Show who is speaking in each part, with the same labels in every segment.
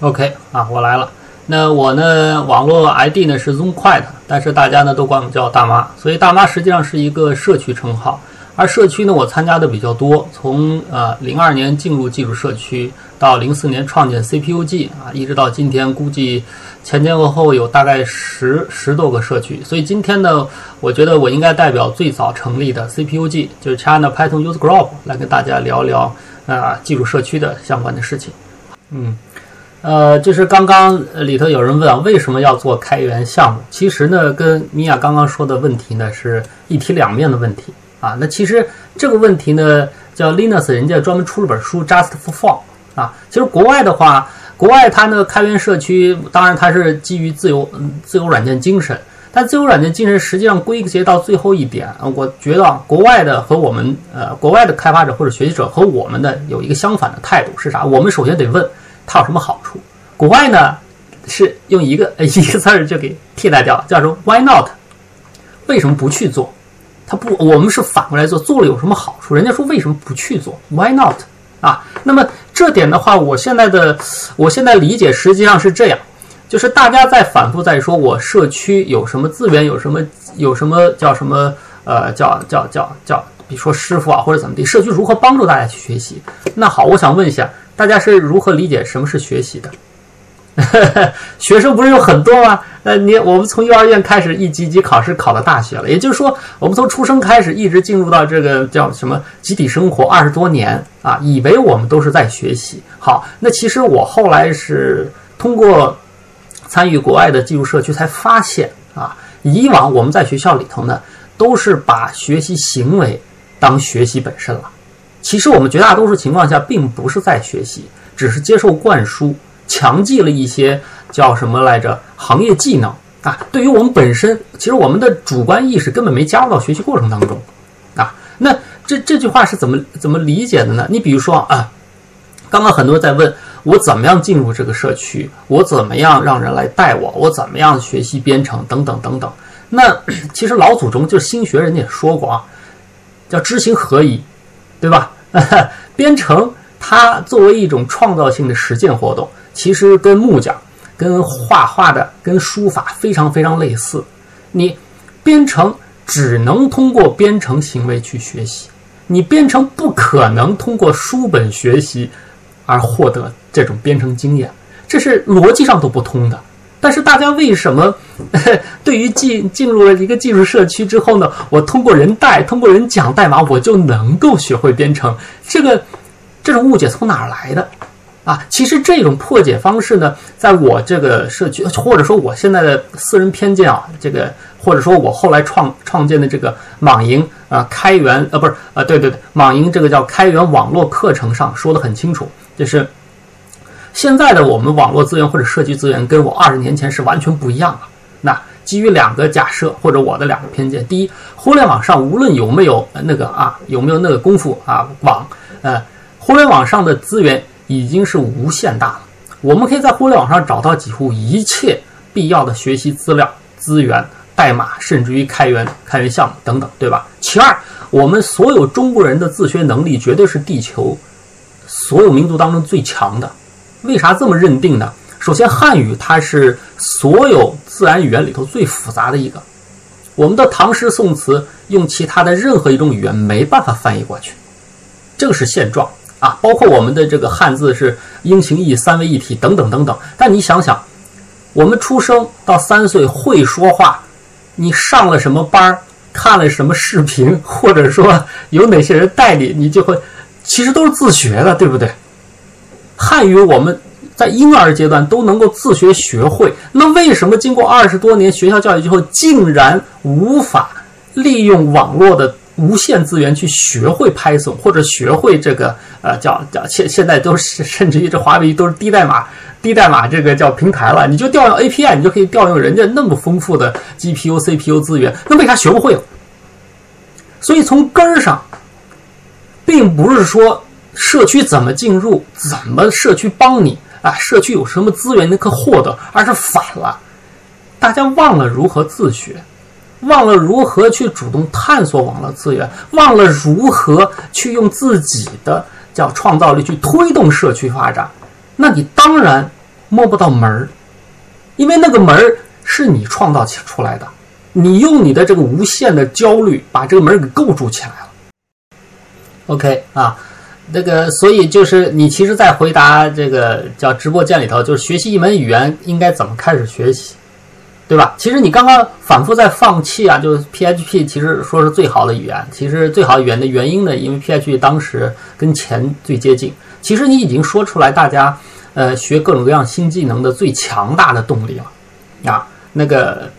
Speaker 1: OK 啊，我来了。那我呢，网络 ID 呢是 Zoom 快的，但是大家呢都管我叫大妈，所以大妈实际上是一个社区称号。而社区呢，我参加的比较多，从呃零二年进入技术社区，到零四年创建 CPUG 啊，一直到今天，估计前前后后有大概十十多个社区。所以今天呢，我觉得我应该代表最早成立的 CPUG，就是 China Python User Group，来跟大家聊聊啊技术社区的相关的事情。嗯。呃，就是刚刚里头有人问，为什么要做开源项目？其实呢，跟米娅刚刚说的问题呢是一体两面的问题啊。那其实这个问题呢，叫 Linux，人家专门出了本书 Just for Fun 啊。其实国外的话，国外它那个开源社区，当然它是基于自由自由软件精神，但自由软件精神实际上归结到最后一点，我觉得国外的和我们呃国外的开发者或者学习者和我们的有一个相反的态度是啥？我们首先得问。它有什么好处？国外呢是用一个 一个字儿就给替代掉，叫做 Why not？为什么不去做？他不，我们是反过来做，做了有什么好处？人家说为什么不去做？Why not？啊，那么这点的话，我现在的我现在理解实际上是这样，就是大家在反复在说我社区有什么资源，有什么有什么叫什么呃叫叫叫叫，比如说师傅啊或者怎么地，社区如何帮助大家去学习？那好，我想问一下。大家是如何理解什么是学习的？学生不是有很多吗？呃，你我们从幼儿园开始一级级考试考到大学了，也就是说，我们从出生开始一直进入到这个叫什么集体生活二十多年啊，以为我们都是在学习。好，那其实我后来是通过参与国外的技术社区才发现啊，以往我们在学校里头呢，都是把学习行为当学习本身了。其实我们绝大多数情况下并不是在学习，只是接受灌输，强记了一些叫什么来着行业技能啊。对于我们本身，其实我们的主观意识根本没加入到学习过程当中啊。那这这句话是怎么怎么理解的呢？你比如说啊，刚刚很多人在问我怎么样进入这个社区，我怎么样让人来带我，我怎么样学习编程等等等等。那 其实老祖宗就心学人家也说过啊，叫知行合一，对吧？编程它作为一种创造性的实践活动，其实跟木匠、跟画画的、跟书法非常非常类似。你编程只能通过编程行为去学习，你编程不可能通过书本学习而获得这种编程经验，这是逻辑上都不通的。但是大家为什么 对于进进入了一个技术社区之后呢？我通过人带，通过人讲代码，我就能够学会编程？这个这种误解从哪儿来的啊？其实这种破解方式呢，在我这个社区，或者说我现在的私人偏见啊，这个或者说我后来创创建的这个网银啊，开源呃不是啊，对对对，网银这个叫开源网络课程上说的很清楚，就是。现在的我们网络资源或者社区资源跟我二十年前是完全不一样的。那基于两个假设或者我的两个偏见：第一，互联网上无论有没有那个啊，有没有那个功夫啊，网呃，互联网上的资源已经是无限大了。我们可以在互联网上找到几乎一切必要的学习资料、资源、代码，甚至于开源开源项目等等，对吧？其二，我们所有中国人的自学能力绝对是地球所有民族当中最强的。为啥这么认定呢？首先，汉语它是所有自然语言里头最复杂的一个。我们的唐诗宋词用其他的任何一种语言没办法翻译过去，这个是现状啊。包括我们的这个汉字是音形意三位一体等等等等。但你想想，我们出生到三岁会说话，你上了什么班儿，看了什么视频，或者说有哪些人带你，你就会，其实都是自学的，对不对？汉语我们在婴儿阶段都能够自学学会，那为什么经过二十多年学校教育之后，竟然无法利用网络的无限资源去学会 Python 或者学会这个呃叫叫现现在都是甚至于这华为都是低代码低代码这个叫平台了，你就调用 API，你就可以调用人家那么丰富的 GPU CPU 资源，那为啥学不会了？所以从根儿上，并不是说。社区怎么进入？怎么社区帮你啊？社区有什么资源你可获得？而是反了，大家忘了如何自学，忘了如何去主动探索网络资源，忘了如何去用自己的叫创造力去推动社区发展。那你当然摸不到门儿，因为那个门儿是你创造起出来的，你用你的这个无限的焦虑把这个门儿给构筑起来了。OK 啊，那个，所以就是你其实，在回答这个叫直播间里头，就是学习一门语言应该怎么开始学习，对吧？其实你刚刚反复在放弃啊，就是 PHP 其实说是最好的语言，其实最好语言的原因呢，因为 PHP 当时跟钱最接近。其实你已经说出来，大家呃学各种各样新技能的最强大的动力了啊，那个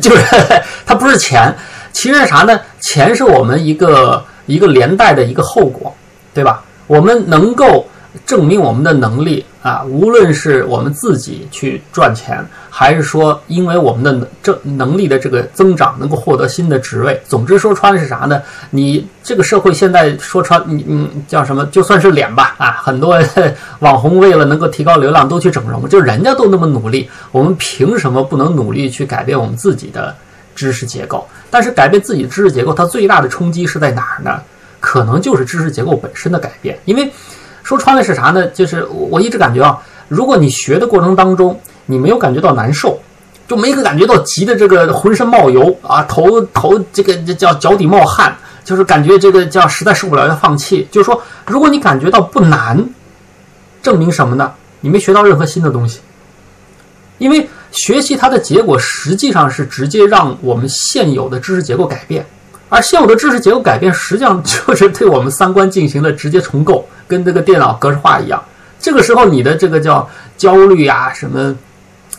Speaker 1: 就是 它不是钱，其实是啥呢？钱是我们一个。一个连带的一个后果，对吧？我们能够证明我们的能力啊，无论是我们自己去赚钱，还是说因为我们的这能力的这个增长，能够获得新的职位。总之说穿是啥呢？你这个社会现在说穿，你嗯叫什么？就算是脸吧啊，很多网红为了能够提高流量都去整容，就人家都那么努力，我们凭什么不能努力去改变我们自己的？知识结构，但是改变自己知识结构，它最大的冲击是在哪儿呢？可能就是知识结构本身的改变。因为说穿了是啥呢？就是我一直感觉啊，如果你学的过程当中，你没有感觉到难受，就没感觉到急的这个浑身冒油啊，头头这个这叫脚底冒汗，就是感觉这个叫实在受不了要放弃。就是说，如果你感觉到不难，证明什么呢？你没学到任何新的东西，因为。学习它的结果实际上是直接让我们现有的知识结构改变，而现有的知识结构改变实际上就是对我们三观进行了直接重构，跟这个电脑格式化一样。这个时候你的这个叫焦虑啊、什么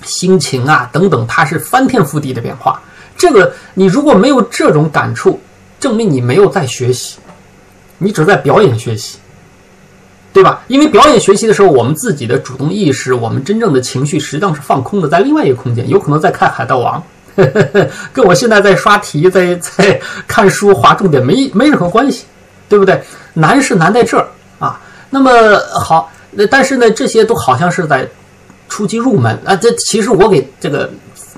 Speaker 1: 心情啊等等，它是翻天覆地的变化。这个你如果没有这种感触，证明你没有在学习，你只在表演学习。对吧？因为表演学习的时候，我们自己的主动意识，我们真正的情绪实际上是放空的，在另外一个空间，有可能在看《海盗王》，跟我现在在刷题、在在看书、划重点没没任何关系，对不对？难是难在这儿啊。那么好，那但是呢，这些都好像是在初级入门啊。这其实我给这个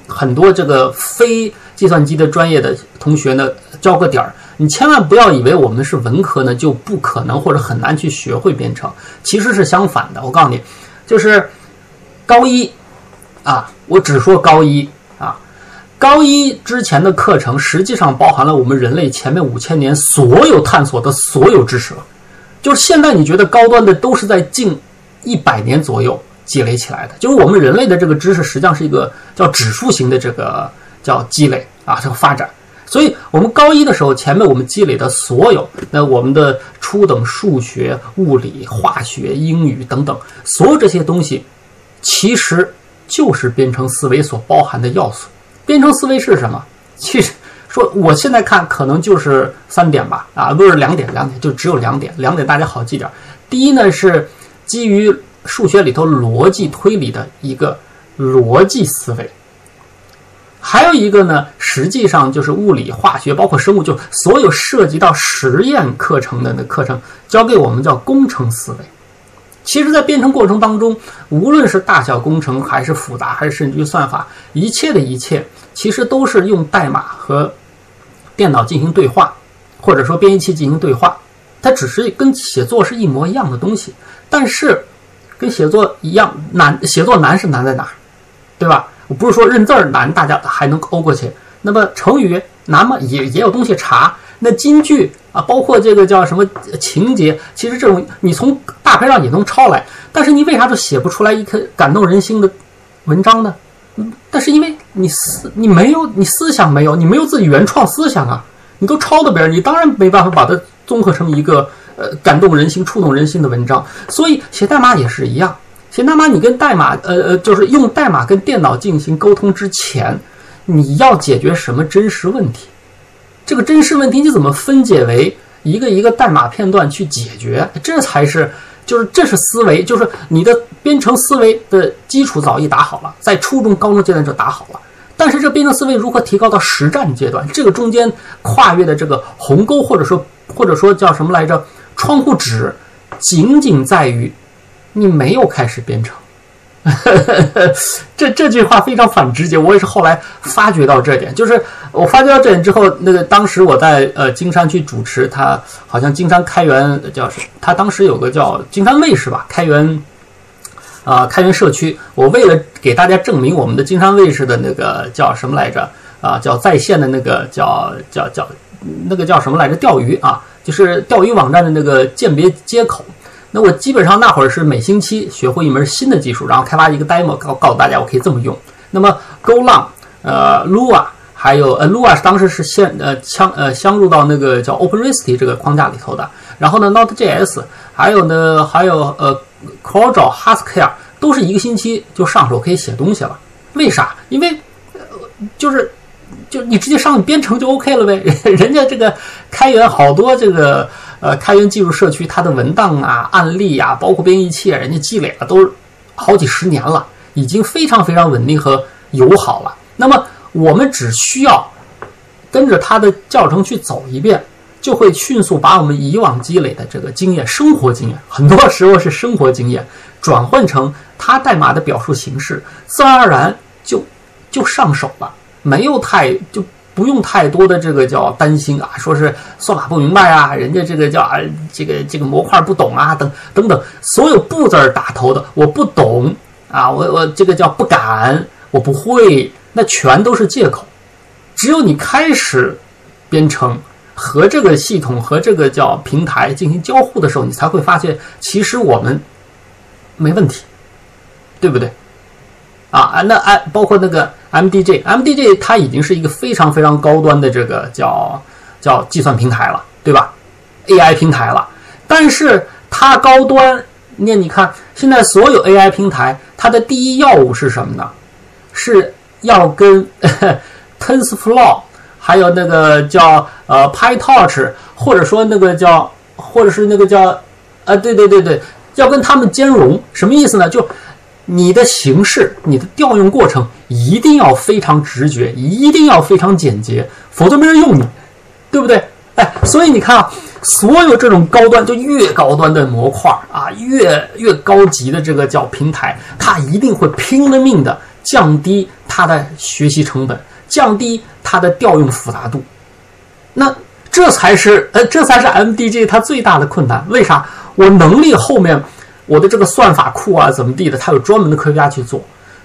Speaker 1: 很多这个非计算机的专业的同学呢，交个点儿。你千万不要以为我们是文科呢就不可能或者很难去学会编程，其实是相反的。我告诉你，就是高一啊，我只说高一啊，高一之前的课程实际上包含了我们人类前面五千年所有探索的所有知识了。就是现在你觉得高端的都是在近一百年左右积累起来的，就是我们人类的这个知识实际上是一个叫指数型的这个叫积累啊，这个发展。所以，我们高一的时候，前面我们积累的所有，那我们的初等数学、物理、化学、英语等等，所有这些东西，其实就是编程思维所包含的要素。编程思维是什么？其实说，我现在看可能就是三点吧，啊，不是两点，两点就只有两点，两点大家好记点。第一呢，是基于数学里头逻辑推理的一个逻辑思维。还有一个呢，实际上就是物理、化学，包括生物，就所有涉及到实验课程的那课程，教给我们叫工程思维。其实，在编程过程当中，无论是大小工程，还是复杂，还是甚至于算法，一切的一切，其实都是用代码和电脑进行对话，或者说编译器进行对话。它只是跟写作是一模一样的东西，但是跟写作一样难，写作难是难在哪儿，对吧？我不是说认字儿难，大家还能勾过去。那么成语难吗？也也有东西查。那金句啊，包括这个叫什么情节，其实这种你从大牌上也能抄来。但是你为啥就写不出来一篇感动人心的文章呢？嗯，但是因为你思你没有你思想没有，你没有自己原创思想啊，你都抄的别人，你当然没办法把它综合成一个呃感动人心、触动人心的文章。所以写代码也是一样。写代码，你跟代码，呃呃，就是用代码跟电脑进行沟通之前，你要解决什么真实问题？这个真实问题你怎么分解为一个一个代码片段去解决？这才是，就是这是思维，就是你的编程思维的基础早已打好了，在初中、高中阶段就打好了。但是这编程思维如何提高到实战阶段？这个中间跨越的这个鸿沟，或者说或者说叫什么来着？窗户纸，仅仅在于。你没有开始编程，这这句话非常反直接。我也是后来发觉到这点，就是我发觉到这点之后，那个当时我在呃金山去主持，他好像金山开源叫什？他当时有个叫金山卫视吧，开源呃开源社区，我为了给大家证明我们的金山卫视的那个叫什么来着啊，叫在线的那个叫叫叫那个叫什么来着钓鱼啊，就是钓鱼网站的那个鉴别接口。那我基本上那会儿是每星期学会一门新的技术，然后开发一个 demo 告告诉大家我可以这么用。那么 GoLang，呃，Lua。还有呃，Lua 是当时是先呃相呃相入到那个叫 OpenResty 这个框架里头的。然后呢，Node.js，还有呢，还有呃，Corel、Haskell 都是一个星期就上手可以写东西了。为啥？因为呃，就是就你直接上编程就 OK 了呗。人家这个开源好多这个呃开源技术社区，它的文档啊、案例啊，包括编译器，人家积累了都好几十年了，已经非常非常稳定和友好了。那么我们只需要跟着它的教程去走一遍，就会迅速把我们以往积累的这个经验、生活经验，很多时候是生活经验，转换成它代码的表述形式，自然而然就就上手了，没有太就不用太多的这个叫担心啊，说是算法不明白啊，人家这个叫啊这个这个模块不懂啊，等等等，所有不字儿打头的我不懂啊，我我这个叫不敢，我不会。那全都是借口，只有你开始编程和这个系统和这个叫平台进行交互的时候，你才会发现，其实我们没问题，对不对？啊啊，那哎，包括那个 MDJ，MDJ 它已经是一个非常非常高端的这个叫叫计算平台了，对吧？AI 平台了，但是它高端，那你看现在所有 AI 平台，它的第一要务是什么呢？是要跟 TensorFlow，还有那个叫呃 PyTorch，或者说那个叫，或者是那个叫，啊对对对对，要跟他们兼容，什么意思呢？就你的形式，你的调用过程一定要非常直觉，一定要非常简洁，否则没人用你，对不对？哎，所以你看啊，所有这种高端，就越高端的模块啊，越越高级的这个叫平台，它一定会拼了命的。降低它的学习成本，降低它的调用复杂度，那这才是呃，这才是 MDJ 它最大的困难。为啥？我能力后面我的这个算法库啊，怎么地的，它有专门的科学家去做。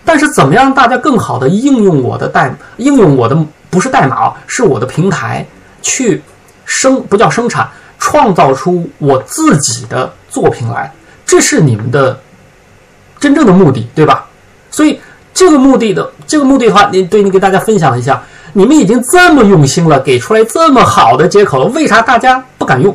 Speaker 1: 但是怎么样让大家更好的应用我的代，应用我的不是代码啊，是我的平台去生不叫生产，创造出我自己的作品来，这是你们的真正的目的，对吧？所以。这个目的的这个目的的话，你对你给大家分享一下，你们已经这么用心了，给出来这么好的接口了，为啥大家不敢用？